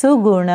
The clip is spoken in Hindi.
सुगुण